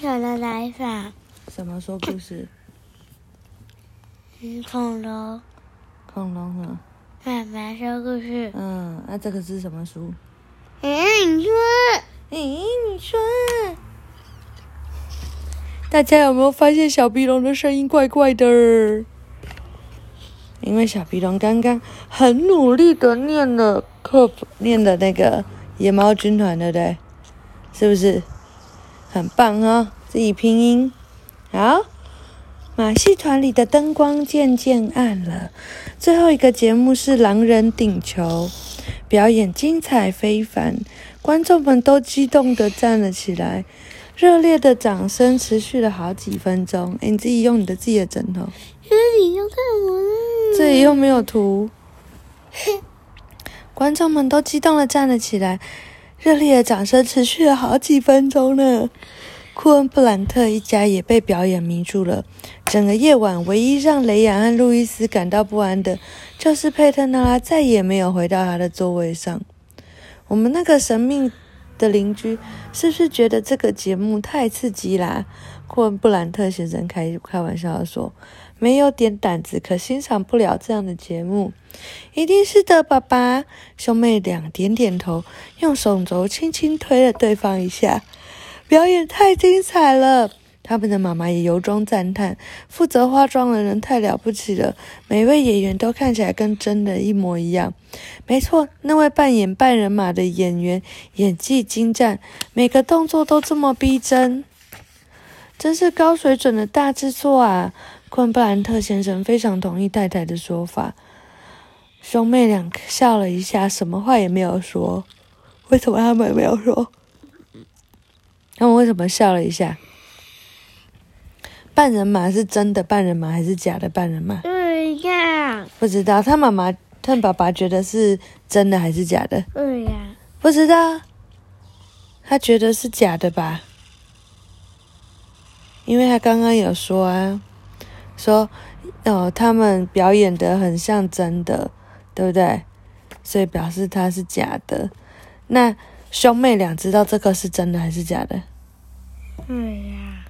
小的来法，什么说故事？嗯，恐龙，恐龙啊。妈妈说故事。嗯，那、这个是什么书？嗯，你说，哎，你说，大家有没有发现小鼻龙的声音怪怪的？因为小鼻龙刚刚很努力的念了课，念的那个野猫军团，对不对？是不是？很棒哦，自己拼音。好，马戏团里的灯光渐渐暗了。最后一个节目是狼人顶球，表演精彩非凡，观众们都激动地站了起来，热烈的掌声持续了好几分钟。诶你自己用你的自己的枕头，这里又看我了。这里又没有图。观众们都激动地站了起来，热烈的掌声持续了好几分钟呢。库恩布兰特一家也被表演迷住了。整个夜晚，唯一让雷亚和路易斯感到不安的，就是佩特纳拉再也没有回到他的座位上。我们那个神秘的邻居是不是觉得这个节目太刺激啦？库恩布兰特先生开开玩笑地说：“没有点胆子，可欣赏不了这样的节目。”一定是的，爸爸。兄妹俩点点头，用手肘轻轻推了对方一下。表演太精彩了，他们的妈妈也由衷赞叹。负责化妆的人太了不起了，每位演员都看起来跟真的一模一样。没错，那位扮演半人马的演员演技精湛，每个动作都这么逼真，真是高水准的大制作啊！昆布兰特先生非常同意太太的说法。兄妹俩笑了一下，什么话也没有说。为什么他们没有说？他们为什么笑了一下？半人马是真的半人马还是假的半人马？对呀，不知道。他妈妈、他爸爸觉得是真的还是假的？对呀，不知道。他觉得是假的吧？因为他刚刚有说啊，说哦，他们表演的很像真的，对不对？所以表示他是假的。那兄妹俩知道这个是真的还是假的？对呀，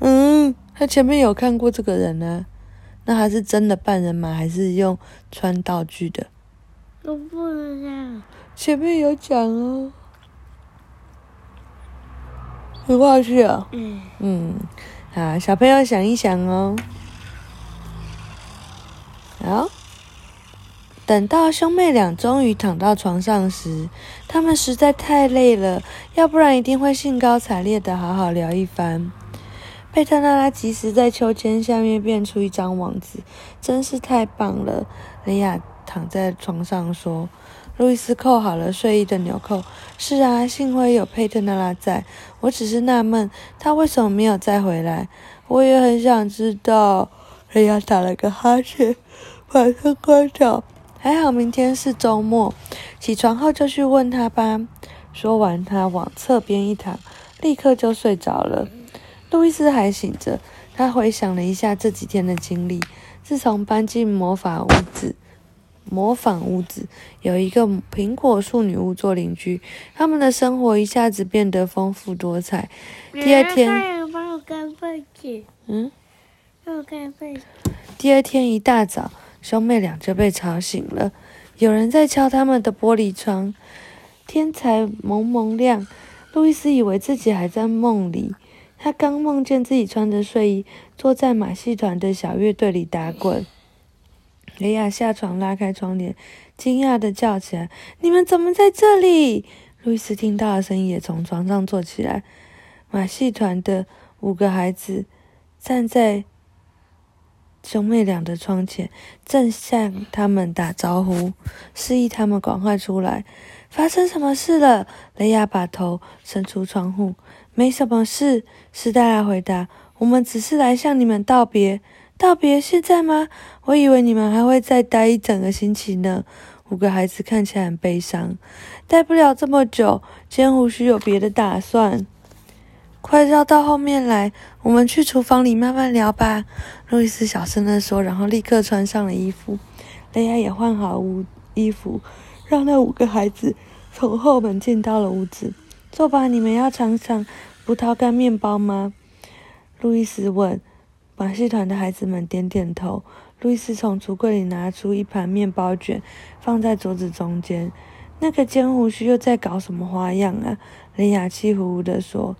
嗯，他前面有看过这个人呢、那他是真的半人马还是用穿道具的？都不知道。前面有讲哦，很好去哦。嗯，嗯，好，小朋友想一想哦。好，等到兄妹俩终于躺到床上时，他们实在太累了，要不然一定会兴高采烈的好好聊一番。贝特娜拉及时在秋千下面变出一张网子，真是太棒了。雷亚躺在床上说：“路易斯扣好了睡衣的纽扣。是啊，幸亏有佩特娜拉在。我只是纳闷，他为什么没有再回来？我也很想知道。”雷亚打了个哈欠，马上关掉。还好明天是周末，起床后就去问他吧。说完，他往侧边一躺，立刻就睡着了。路易斯还醒着，他回想了一下这几天的经历。自从搬进魔法屋子，模仿屋子有一个苹果树女巫做邻居，他们的生活一下子变得丰富多彩。第二天，天，帮我盖被子，嗯，帮我盖被子。第二天一大早，兄妹俩就被吵醒了，有人在敲他们的玻璃窗。天才蒙蒙亮，路易斯以为自己还在梦里。他刚梦见自己穿着睡衣，坐在马戏团的小乐队里打滚。雷亚下床拉开窗帘，惊讶的叫起来：“你们怎么在这里？”路易斯听到的声音，也从床上坐起来。马戏团的五个孩子站在兄妹俩的窗前，正向他们打招呼，示意他们赶快出来。发生什么事了？雷亚把头伸出窗户。没什么事，史黛拉回答。我们只是来向你们道别。道别？现在吗？我以为你们还会再待一整个星期呢。五个孩子看起来很悲伤，待不了这么久。尖胡须有别的打算。快绕到后面来，我们去厨房里慢慢聊吧。路易斯小声地说，然后立刻穿上了衣服。雷亚也换好屋衣服，让那五个孩子从后门进到了屋子。坐吧，你们要尝尝葡萄干面包吗？路易斯问。马戏团的孩子们点点头。路易斯从橱柜里拿出一盘面包卷，放在桌子中间。那个尖胡须又在搞什么花样啊？雷亚气呼呼地说。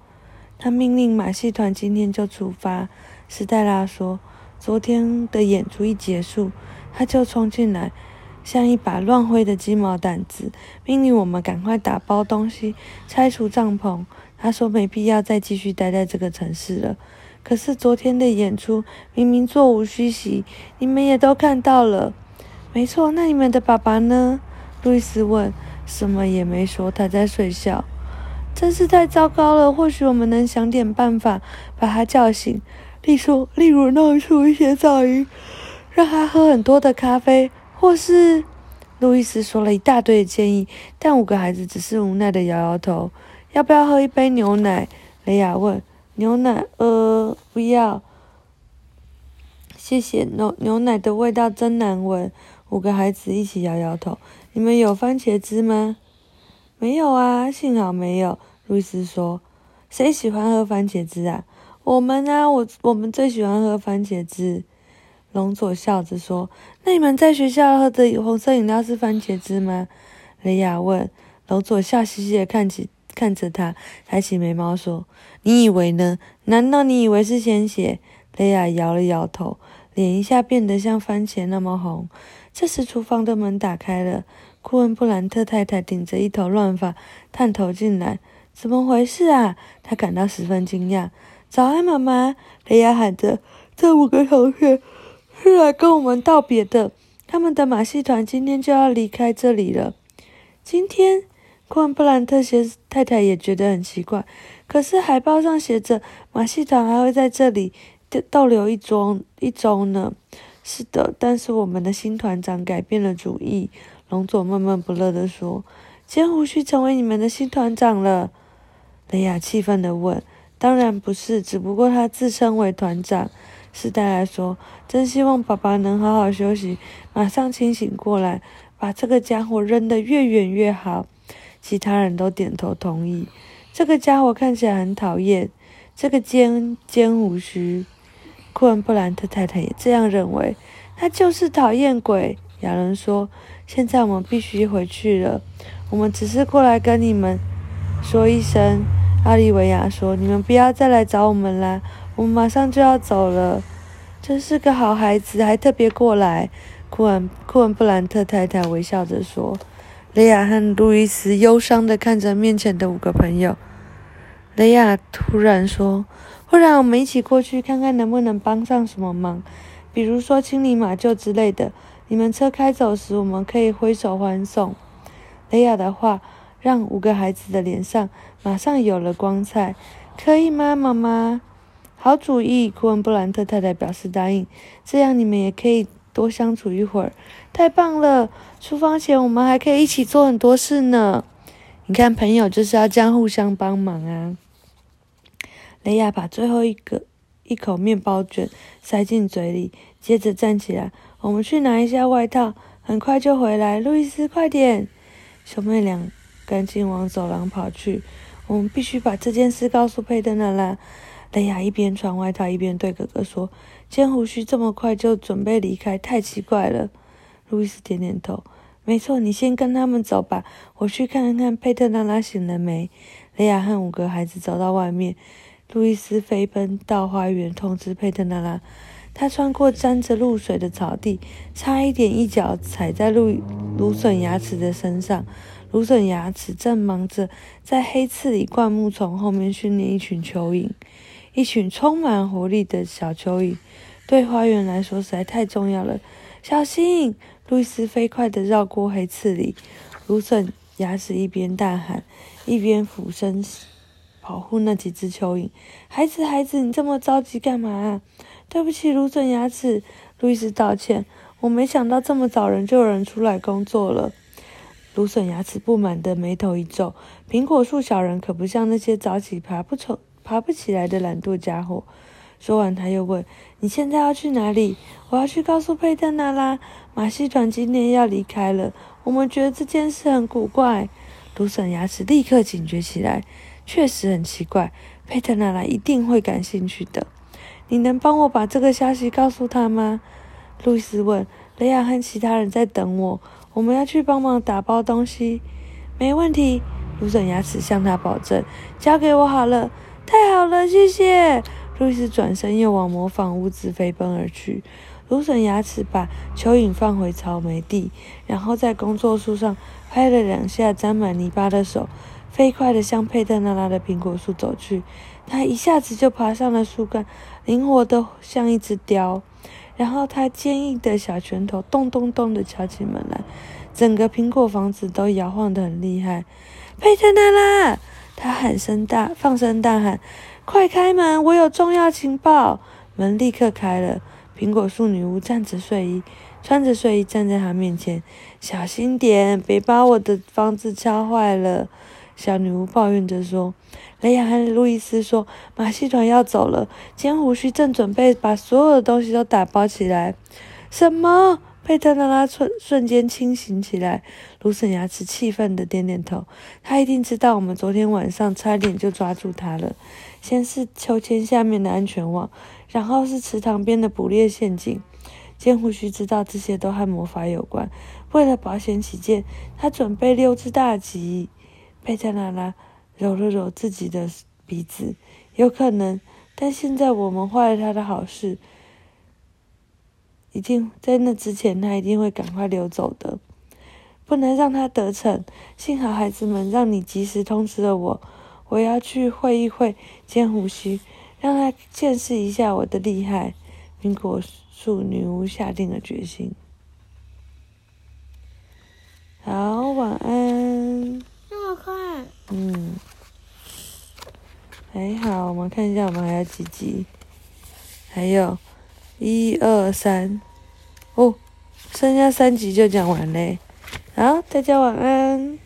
他命令马戏团今天就出发。斯黛拉说：“昨天的演出一结束，他就冲进来，像一把乱挥的鸡毛掸子，命令我们赶快打包东西，拆除帐篷。他说没必要再继续待在这个城市了。可是昨天的演出明明座无虚席，你们也都看到了。没错，那你们的爸爸呢？”路易斯问。什么也没说，他在睡觉。真是太糟糕了。或许我们能想点办法把他叫醒，例如，例如弄出一些噪音，让他喝很多的咖啡，或是……路易斯说了一大堆的建议，但五个孩子只是无奈的摇摇头。要不要喝一杯牛奶？雷亚问。牛奶？呃，不要。谢谢。牛牛奶的味道真难闻。五个孩子一起摇摇头。你们有番茄汁吗？没有啊，幸好没有。路易斯说：“谁喜欢喝番茄汁啊？”我们啊，我我们最喜欢喝番茄汁。龙佐笑着说：“那你们在学校喝的红色饮料是番茄汁吗？”雷亚问。龙佐笑嘻嘻的看起看着他，抬起眉毛说：“你以为呢？难道你以为是鲜血？”雷亚摇了摇头，脸一下变得像番茄那么红。这时，厨房的门打开了。库恩布兰特太太顶着一头乱发，探头进来。怎么回事啊？她感到十分惊讶。早安，妈妈！雷亚喊着。这五个同学是来跟我们道别的。他们的马戏团今天就要离开这里了。今天，库恩布兰特先太太也觉得很奇怪。可是海报上写着，马戏团还会在这里逗留一周一周呢。是的，但是我们的新团长改变了主意。龙佐闷闷不乐地说：“尖胡须成为你们的新团长了。”雷亚气愤地问：“当然不是，只不过他自称为团长。”斯黛来说：“真希望爸爸能好好休息，马上清醒过来，把这个家伙扔得越远越好。”其他人都点头同意。这个家伙看起来很讨厌，这个尖尖胡须。库恩布兰特太太也这样认为，他就是讨厌鬼。亚伦说：“现在我们必须回去了，我们只是过来跟你们说一声。”阿利维亚说：“你们不要再来找我们啦，我们马上就要走了。”真是个好孩子，还特别过来。库恩库恩布兰特太太微笑着说。雷亚和路易斯忧伤地看着面前的五个朋友。雷亚突然说。不然我们一起过去看看能不能帮上什么忙，比如说清理马厩之类的。你们车开走时，我们可以挥手欢送。雷亚的话让五个孩子的脸上马上有了光彩。可以吗，妈妈？好主意！库恩布兰特太太表示答应。这样你们也可以多相处一会儿。太棒了！出发前我们还可以一起做很多事呢。你看，朋友就是要这样互相帮忙啊。雷亚把最后一个一口面包卷塞进嘴里，接着站起来：“我们去拿一下外套，很快就回来。”路易斯，快点！兄妹俩赶紧往走廊跑去。我们必须把这件事告诉佩德娜拉。雷亚一边穿外套一边对哥哥说：“尖胡须这么快就准备离开，太奇怪了。”路易斯点点头：“没错，你先跟他们走吧，我去看看佩特娜拉醒了没。”雷亚和五个孩子走到外面。路易斯飞奔到花园，通知佩特娜拉。他穿过沾着露水的草地，差一点一脚踩在芦芦笋牙齿的身上。芦笋牙齿正忙着在黑刺里灌木丛后面训练一群蚯蚓，一群充满活力的小蚯蚓，对花园来说实在太重要了。小心！路易斯飞快地绕过黑刺里，芦笋牙齿一边大喊，一边俯身。保护那几只蚯蚓，孩子，孩子，你这么着急干嘛？对不起，芦笋牙齿，路易斯道歉。我没想到这么早人就有人出来工作了。芦笋牙齿不满的眉头一皱，苹果树小人可不像那些早起爬不成、爬不起来的懒惰家伙。说完，他又问：“你现在要去哪里？”我要去告诉佩特娜拉，马戏团今天要离开了。我们觉得这件事很古怪。芦笋牙齿立刻警觉起来。确实很奇怪，佩特娜拉一定会感兴趣的。你能帮我把这个消息告诉他吗？路易斯问。雷亚和其他人在等我，我们要去帮忙打包东西。没问题，芦笋牙齿向他保证。交给我好了。太好了，谢谢。路易斯转身又往模仿屋子飞奔而去。芦笋牙齿把蚯蚓放回草莓地，然后在工作树上拍了两下沾满泥巴的手，飞快地向佩特娜拉的苹果树走去。他一下子就爬上了树干，灵活得像一只雕。然后他坚硬的小拳头咚咚咚地敲起门来，整个苹果房子都摇晃得很厉害。佩特娜拉，他喊声大，放声大喊：“快开门！我有重要情报！”门立刻开了，苹果树女巫站着睡衣，穿着睡衣站在他面前。小心点，别把我的房子敲坏了。小女巫抱怨着说：“雷亚和路易斯说，马戏团要走了，尖胡须正准备把所有的东西都打包起来。”什么？佩特拉拉瞬瞬间清醒起来，卢森牙齿气愤的点点头。他一定知道我们昨天晚上差点就抓住他了。先是秋千下面的安全网，然后是池塘边的捕猎陷阱。尖胡须知道这些都和魔法有关，为了保险起见，他准备六只大吉。佩特拉拉揉了揉自己的鼻子，有可能，但现在我们坏了他的好事，一定在那之前，他一定会赶快溜走的，不能让他得逞。幸好孩子们让你及时通知了我，我要去会一会尖胡须，让他见识一下我的厉害。苹果树女巫下定了决心。好，晚安。嗯，还好，我们看一下，我们还有几集？还有，一二三，哦，剩下三集就讲完嘞。好，大家晚安。